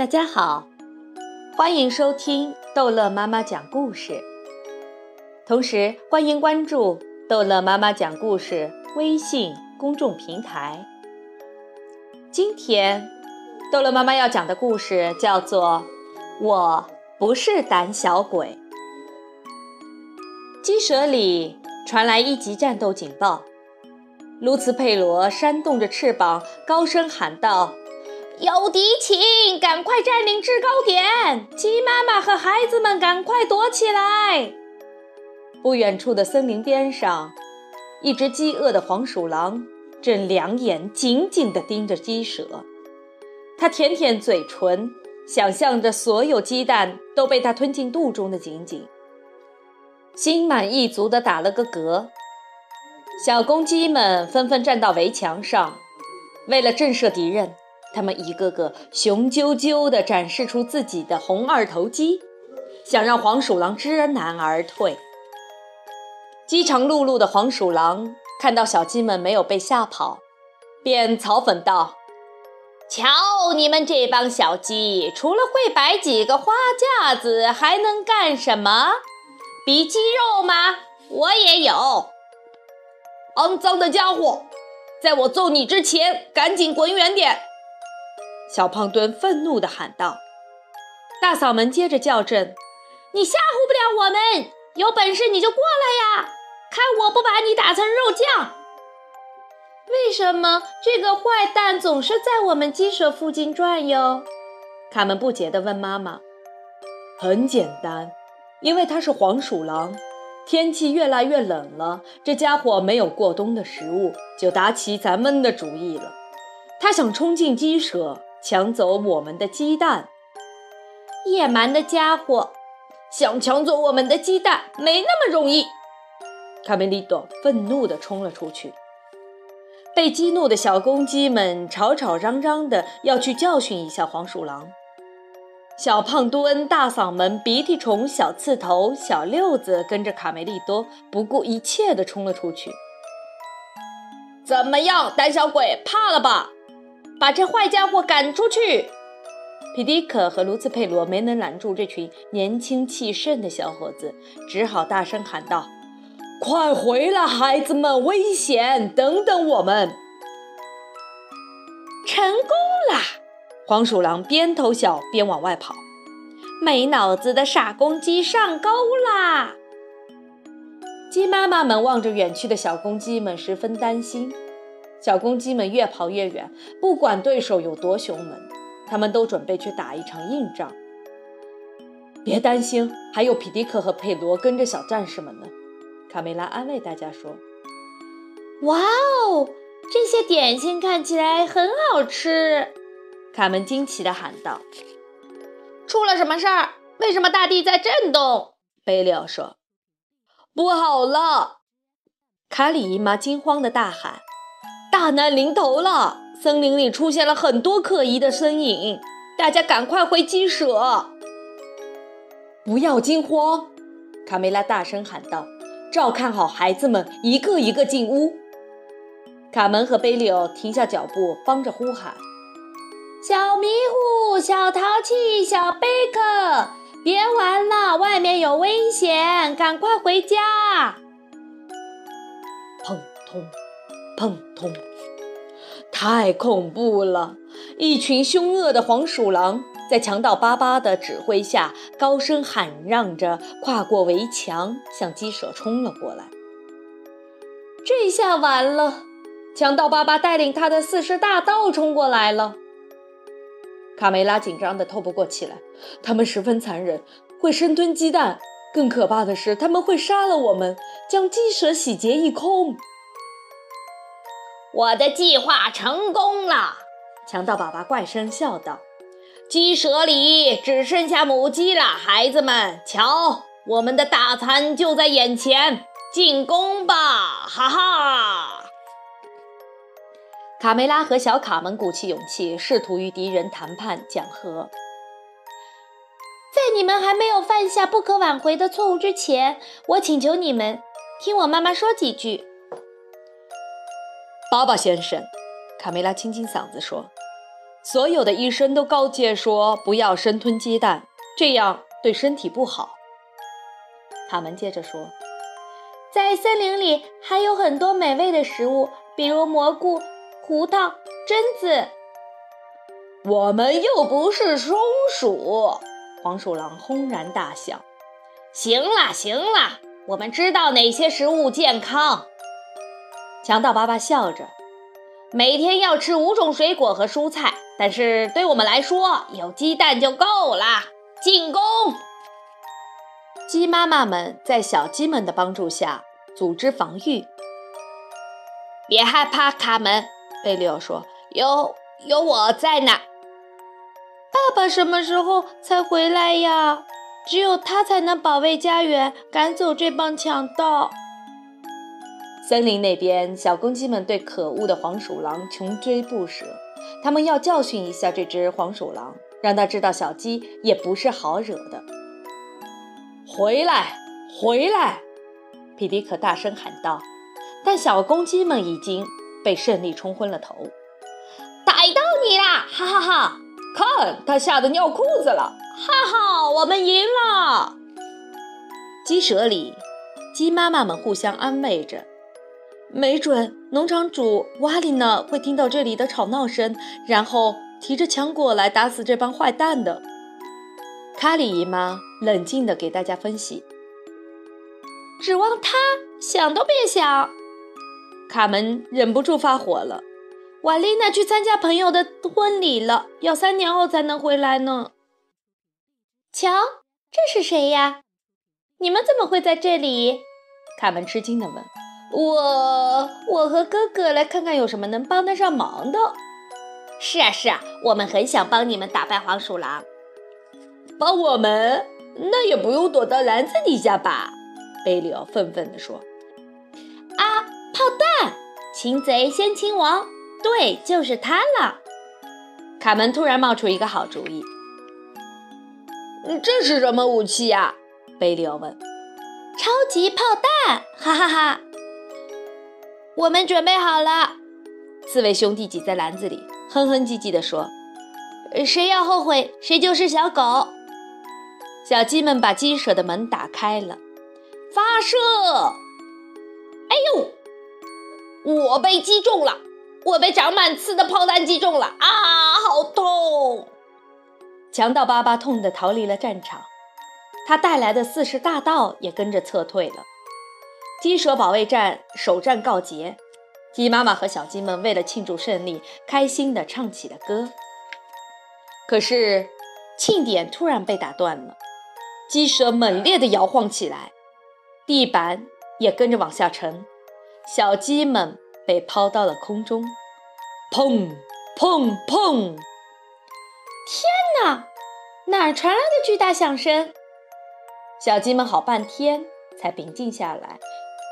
大家好，欢迎收听逗乐妈妈讲故事，同时欢迎关注逗乐妈妈讲故事微信公众平台。今天，逗乐妈妈要讲的故事叫做《我不是胆小鬼》。鸡舍里传来一级战斗警报，卢茨佩罗扇动着翅膀，高声喊道。有敌情，赶快占领制高点！鸡妈妈和孩子们赶快躲起来！不远处的森林边上，一只饥饿的黄鼠狼正两眼紧紧地盯着鸡舍。它舔舔嘴唇，想象着所有鸡蛋都被它吞进肚中的情景，心满意足地打了个嗝。小公鸡们纷纷站到围墙上，为了震慑敌人。他们一个个雄赳赳地展示出自己的红二头肌，想让黄鼠狼知难而退。饥肠辘辘的黄鼠狼看到小鸡们没有被吓跑，便嘲讽道：“瞧你们这帮小鸡，除了会摆几个花架子，还能干什么？比肌肉吗？我也有。肮脏的家伙，在我揍你之前，赶紧滚远点！”小胖墩愤怒地喊道：“大嗓门接着叫阵，你吓唬不了我们，有本事你就过来呀！看我不把你打成肉酱！”为什么这个坏蛋总是在我们鸡舍附近转悠？卡门不解地问妈妈。“很简单，因为他是黄鼠狼。天气越来越冷了，这家伙没有过冬的食物，就打起咱们的主意了。他想冲进鸡舍。”抢走我们的鸡蛋，野蛮的家伙！想抢走我们的鸡蛋没那么容易。卡梅利多愤怒地冲了出去。被激怒的小公鸡们吵吵嚷嚷的要去教训一下黄鼠狼。小胖墩、大嗓门、鼻涕虫、小刺头、小六子跟着卡梅利多不顾一切地冲了出去。怎么样，胆小鬼，怕了吧？把这坏家伙赶出去！皮迪克和卢茨佩罗没能拦住这群年轻气盛的小伙子，只好大声喊道：“快回来，孩子们，危险！等等我们！”成功啦！黄鼠狼边偷笑边往外跑。没脑子的傻公鸡上钩啦！鸡妈妈们望着远去的小公鸡们，十分担心。小公鸡们越跑越远，不管对手有多凶猛，他们都准备去打一场硬仗。别担心，还有皮迪克和佩罗跟着小战士们呢。卡梅拉安慰大家说：“哇哦，这些点心看起来很好吃！”卡门惊奇地喊道：“出了什么事儿？为什么大地在震动？”贝利奥说：“不好了！”卡里姨妈惊慌地大喊。大难临头了！森林里出现了很多可疑的身影，大家赶快回鸡舍！不要惊慌，卡梅拉大声喊道：“照看好孩子们，一个一个进屋。”卡门和贝利欧停下脚步，帮着呼喊：“小迷糊，小淘气，小贝克，别玩了，外面有危险，赶快回家！”砰通。砰通！太恐怖了！一群凶恶的黄鼠狼在强盗巴巴的指挥下，高声喊嚷着跨过围墙，向鸡舍冲了过来。这下完了！强盗巴巴带领他的四十大盗冲过来了。卡梅拉紧张的透不过气来。他们十分残忍，会生吞鸡蛋。更可怕的是，他们会杀了我们，将鸡舍洗劫一空。我的计划成功了，强盗爸爸怪声笑道：“鸡舍里只剩下母鸡了，孩子们，瞧，我们的大餐就在眼前，进攻吧！”哈哈！卡梅拉和小卡们鼓起勇气，试图与敌人谈判讲和。在你们还没有犯下不可挽回的错误之前，我请求你们听我妈妈说几句。巴巴先生，卡梅拉清清嗓子说：“所有的医生都告诫说不要生吞鸡蛋，这样对身体不好。卡门接着说，在森林里还有很多美味的食物，比如蘑菇、胡桃、榛子。我们又不是松鼠！黄鼠狼轰然大笑。行了，行了，我们知道哪些食物健康。强盗爸爸笑着，每天要吃五种水果和蔬菜，但是对我们来说，有鸡蛋就够了。进攻！鸡妈妈们在小鸡们的帮助下组织防御。别害怕，卡门，贝利奥说：“有有我在呢。”爸爸什么时候才回来呀？只有他才能保卫家园，赶走这帮强盗。森林那边，小公鸡们对可恶的黄鼠狼穷追不舍。他们要教训一下这只黄鼠狼，让他知道小鸡也不是好惹的。回来，回来！皮迪克大声喊道。但小公鸡们已经被胜利冲昏了头。逮到你啦！哈哈哈！看，他吓得尿裤子了。哈哈，我们赢了！鸡舍里，鸡妈妈们互相安慰着。没准农场主瓦里呢会听到这里的吵闹声，然后提着枪过来打死这帮坏蛋的。卡里姨妈冷静地给大家分析：“指望他想都别想。”卡门忍不住发火了：“瓦丽娜去参加朋友的婚礼了，要三年后才能回来呢。”瞧，这是谁呀？你们怎么会在这里？卡门吃惊地问。我，我和哥哥来看看有什么能帮得上忙的。是啊，是啊，我们很想帮你们打败黄鼠狼。帮我们？那也不用躲到篮子底下吧？贝里奥愤愤地说。啊，炮弹！擒贼先擒王，对，就是他了。卡门突然冒出一个好主意。这是什么武器呀？贝利奥问。超级炮弹！哈哈哈！我们准备好了。四位兄弟挤在篮子里，哼哼唧唧地说：“谁要后悔，谁就是小狗。”小鸡们把鸡舍的门打开了，发射！哎呦，我被击中了！我被长满刺的炮弹击中了！啊，好痛！强盗巴巴痛得逃离了战场，他带来的四十大盗也跟着撤退了。鸡舍保卫战首战告捷，鸡妈妈和小鸡们为了庆祝胜利，开心地唱起了歌。可是，庆典突然被打断了，鸡舍猛烈地摇晃起来，地板也跟着往下沉，小鸡们被抛到了空中，砰砰砰！天哪！哪传来的巨大响声？小鸡们好半天才平静下来，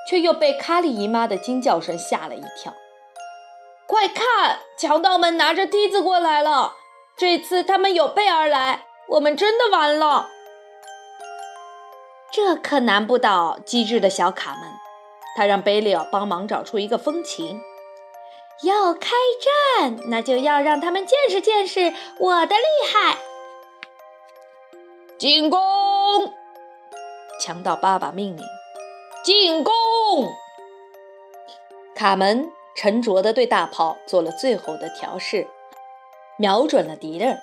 却又被卡里姨妈的惊叫声吓了一跳。快看，强盗们拿着梯子过来了！这次他们有备而来，我们真的完了。这可难不倒机智的小卡门，他让贝利奥帮忙找出一个风琴。要开战，那就要让他们见识见识我的厉害！进攻！强盗爸爸命令：进攻！卡门沉着地对大炮做了最后的调试，瞄准了敌人。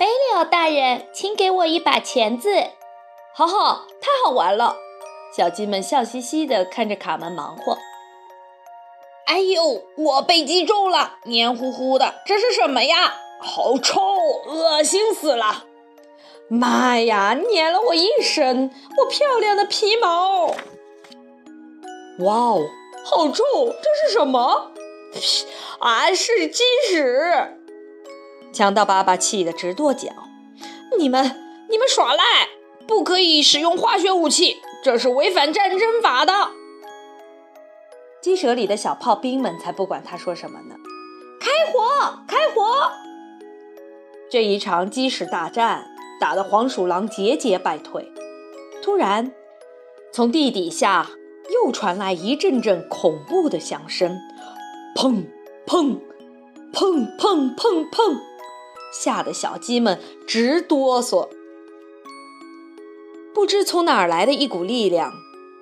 贝利奥大人，请给我一把钳子！哈哈，太好玩了！小鸡们笑嘻嘻地看着卡门忙活。哎呦，我被击中了，黏糊糊的，这是什么呀？好臭，恶心死了！妈呀，粘了我一身，我漂亮的皮毛！哇哦，好臭，这是什么？啊，是鸡屎！强盗爸爸气得直跺脚：“你们，你们耍赖，不可以使用化学武器，这是违反战争法的。”鸡舍里的小炮兵们才不管他说什么呢！开火，开火！这一场鸡屎大战打得黄鼠狼节节败退。突然，从地底下又传来一阵阵恐怖的响声，砰砰！砰砰砰砰，吓得小鸡们直哆嗦。不知从哪儿来的一股力量，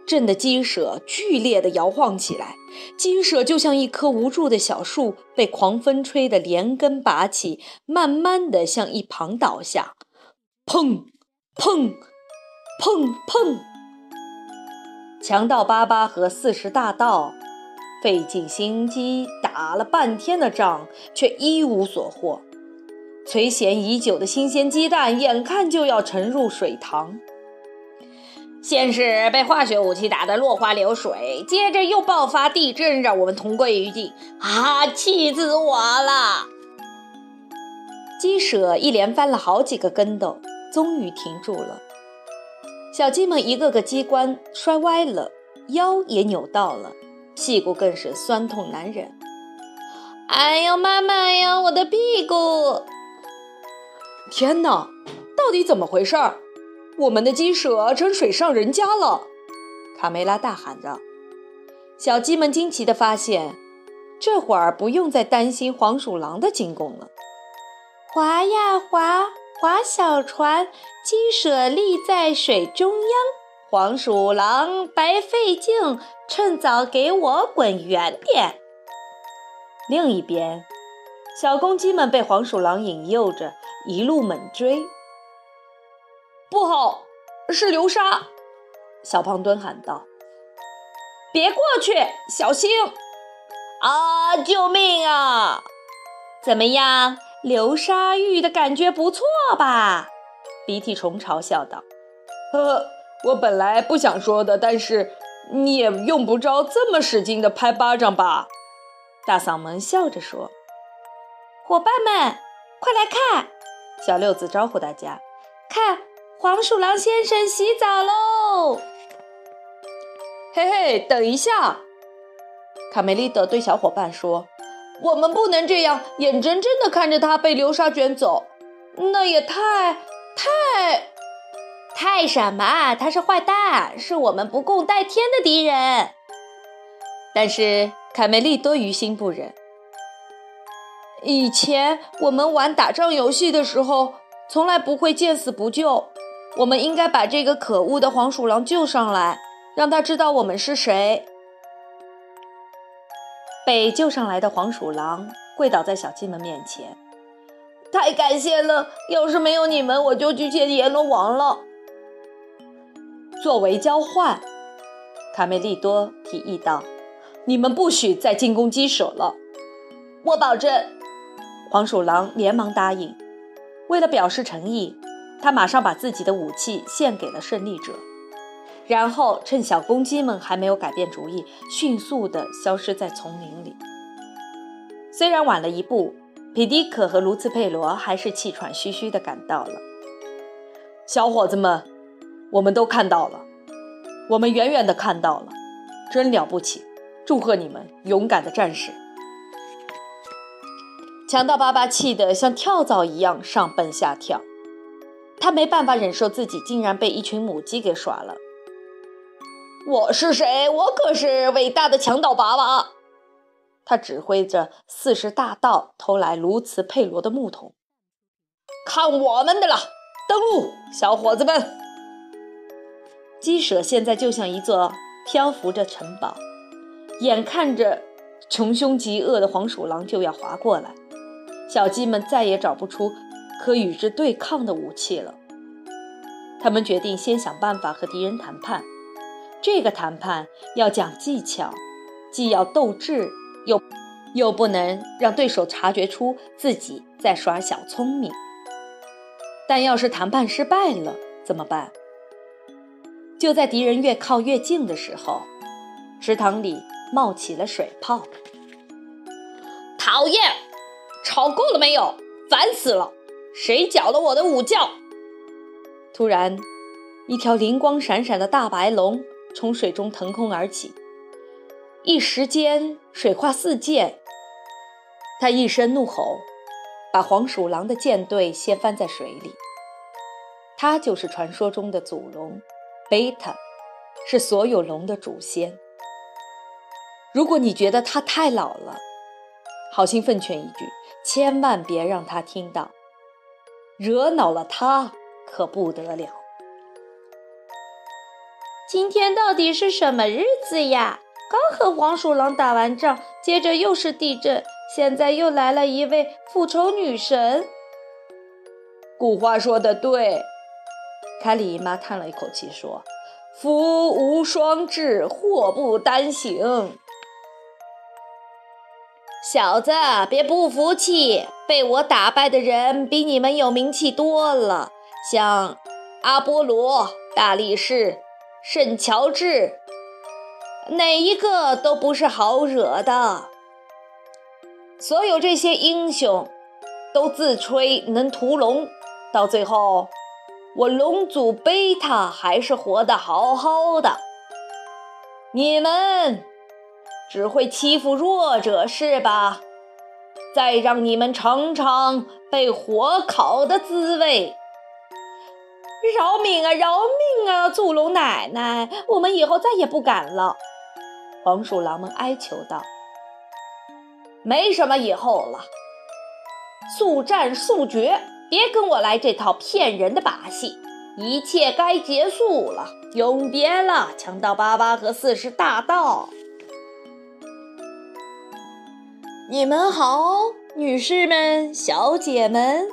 震得鸡舍剧烈地摇晃起来。鸡舍就像一棵无助的小树，被狂风吹得连根拔起，慢慢地向一旁倒下。砰砰砰砰！强盗巴巴和四十大盗费尽心机打了半天的仗，却一无所获。垂涎已久的新鲜鸡蛋，眼看就要沉入水塘。先是被化学武器打得落花流水，接着又爆发地震，让我们同归于尽。啊，气死我了！鸡舍一连翻了好几个跟斗，终于停住了。小鸡们一个个鸡冠摔歪了，腰也扭到了，屁股更是酸痛难忍。哎呦，妈妈呀，我的屁股！天哪，到底怎么回事儿？我们的鸡舍成水上人家了！卡梅拉大喊着。小鸡们惊奇地发现，这会儿不用再担心黄鼠狼的进攻了。滑呀滑，划小船，鸡舍立在水中央。黄鼠狼白费劲，趁早给我滚远点！另一边，小公鸡们被黄鼠狼引诱着，一路猛追。不好，是流沙！小胖墩喊道：“别过去，小心！”啊，救命啊！怎么样，流沙浴的感觉不错吧？鼻涕虫嘲笑道：“呵，我本来不想说的，但是你也用不着这么使劲的拍巴掌吧？”大嗓门笑着说：“伙伴们，快来看！”小六子招呼大家：“看！”黄鼠狼先生洗澡喽！嘿嘿，等一下！卡梅利德对小伙伴说：“我们不能这样眼睁睁地看着他被流沙卷走，那也太……太……太什么？他是坏蛋，是我们不共戴天的敌人。”但是卡梅利多于心不忍。以前我们玩打仗游戏的时候，从来不会见死不救。我们应该把这个可恶的黄鼠狼救上来，让他知道我们是谁。被救上来的黄鼠狼跪倒在小鸡们面前，太感谢了！要是没有你们，我就去见阎罗王了。作为交换，卡梅利多提议道：“你们不许再进攻鸡舍了。”我保证。黄鼠狼连忙答应。为了表示诚意。他马上把自己的武器献给了胜利者，然后趁小公鸡们还没有改变主意，迅速地消失在丛林里。虽然晚了一步，皮迪可和卢茨佩罗还是气喘吁吁地赶到了。小伙子们，我们都看到了，我们远远地看到了，真了不起！祝贺你们，勇敢的战士！强盗巴巴气得像跳蚤一样上蹦下跳。他没办法忍受自己竟然被一群母鸡给耍了。我是谁？我可是伟大的强盗爸爸。他指挥着四十大盗偷来卢茨佩罗的木桶。看我们的了，登陆，小伙子们！鸡舍现在就像一座漂浮着城堡，眼看着穷凶极恶的黄鼠狼就要划过来，小鸡们再也找不出。可与之对抗的武器了。他们决定先想办法和敌人谈判。这个谈判要讲技巧，既要斗智，又又不能让对手察觉出自己在耍小聪明。但要是谈判失败了怎么办？就在敌人越靠越近的时候，池塘里冒起了水泡。讨厌，吵够了没有？烦死了！谁搅了我的午觉？突然，一条灵光闪闪的大白龙从水中腾空而起，一时间水花四溅。他一声怒吼，把黄鼠狼的舰队掀翻在水里。他就是传说中的祖龙，贝塔，是所有龙的祖先。如果你觉得他太老了，好心奉劝一句，千万别让他听到，惹恼了他可不得了。今天到底是什么日子呀？刚和黄鼠狼打完仗，接着又是地震，现在又来了一位复仇女神。古话说的对，凯里姨妈叹了一口气说：“福无双至，祸不单行。”小子，别不服气！被我打败的人比你们有名气多了，像阿波罗、大力士、圣乔治，哪一个都不是好惹的。所有这些英雄都自吹能屠龙，到最后，我龙祖贝塔还是活得好好的。你们。只会欺负弱者是吧？再让你们尝尝被火烤的滋味！饶命啊！饶命啊！祖龙奶奶，我们以后再也不敢了。黄鼠狼们哀求道：“没什么以后了，速战速决！别跟我来这套骗人的把戏！一切该结束了，永别了强盗巴巴和四十大盗！”你们好，女士们、小姐们。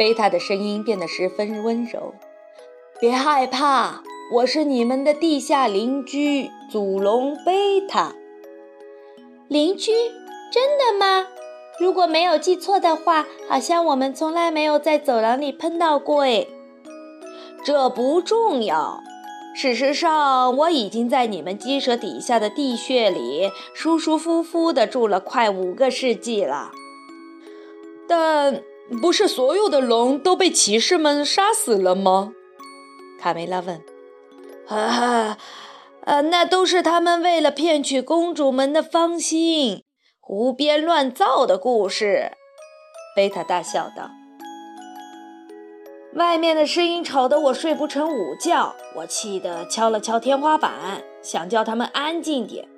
贝塔的声音变得十分温柔。别害怕，我是你们的地下邻居祖龙贝塔。邻居？真的吗？如果没有记错的话，好像我们从来没有在走廊里碰到过。诶，这不重要。事实上，我已经在你们鸡舍底下的地穴里舒舒服服地住了快五个世纪了。但不是所有的龙都被骑士们杀死了吗？卡梅拉问。哈哈，呃，那都是他们为了骗取公主们的芳心，胡编乱造的故事。贝塔大笑道。外面的声音吵得我睡不成午觉，我气得敲了敲天花板，想叫他们安静点。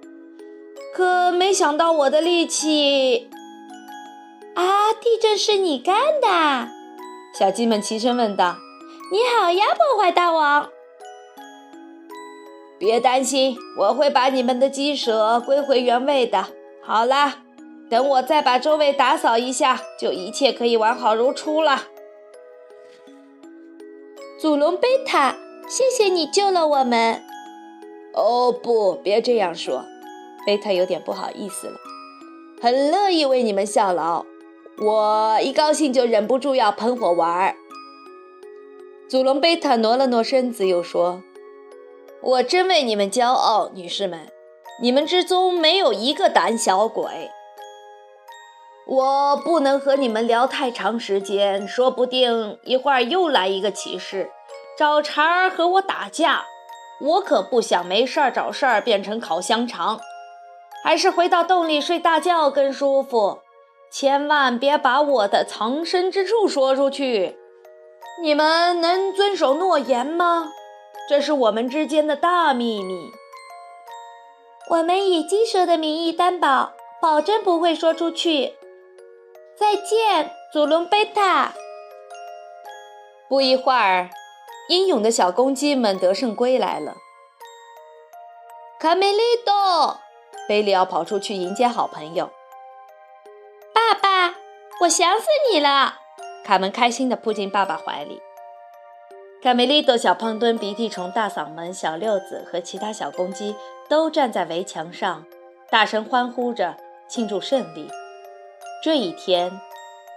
可没想到我的力气……啊！地震是你干的？小鸡们齐声问道。你好呀，破坏大王！别担心，我会把你们的鸡舍归回原位的。好啦，等我再把周围打扫一下，就一切可以完好如初了。祖龙贝塔，谢谢你救了我们。哦不，别这样说，贝塔有点不好意思了。很乐意为你们效劳，我一高兴就忍不住要喷火玩儿。祖龙贝塔挪了挪身子，又说：“我真为你们骄傲，女士们，你们之中没有一个胆小鬼。我不能和你们聊太长时间，说不定一会儿又来一个骑士。”找茬儿和我打架，我可不想没事儿找事儿变成烤香肠，还是回到洞里睡大觉更舒服。千万别把我的藏身之处说出去，你们能遵守诺言吗？这是我们之间的大秘密。我们以鸡舍的名义担保，保证不会说出去。再见，祖龙贝塔。不一会儿。英勇的小公鸡们得胜归来了。卡梅利多，贝利奥跑出去迎接好朋友。我想死你了！卡门开心地扑进爸爸怀里。卡梅利多、小胖墩、鼻涕虫、大嗓门、小六子和其他小公鸡都站在围墙上，大声欢呼着庆祝胜利。这一天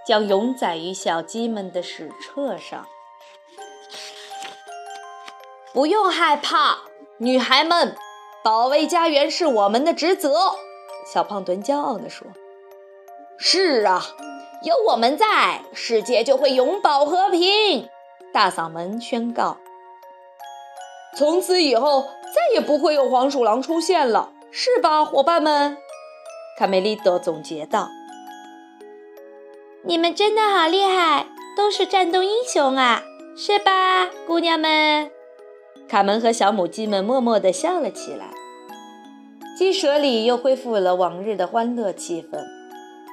将永载于小鸡们的史册上。不用害怕，女孩们，保卫家园是我们的职责。”小胖墩骄傲地说。“是啊，有我们在，世界就会永保和平。”大嗓门宣告。“从此以后，再也不会有黄鼠狼出现了，是吧，伙伴们？”卡梅利多总结道。“你们真的好厉害，都是战斗英雄啊，是吧，姑娘们？”卡门和小母鸡们默默地笑了起来，鸡舍里又恢复了往日的欢乐气氛。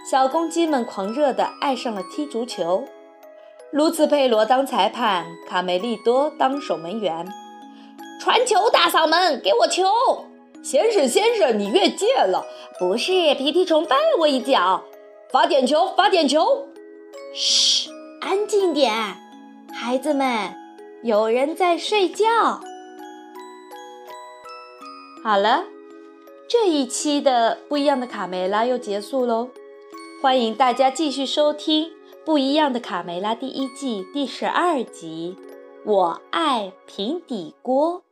小公鸡们狂热地爱上了踢足球。卢茨佩罗当裁判，卡梅利多当守门员。传球，大嗓门，给我球！先生，先生，你越界了。不是，皮皮虫绊了我一脚。罚点球，罚点球。嘘，安静点，孩子们，有人在睡觉。好了，这一期的不一样的卡梅拉又结束喽。欢迎大家继续收听《不一样的卡梅拉》第一季第十二集。我爱平底锅。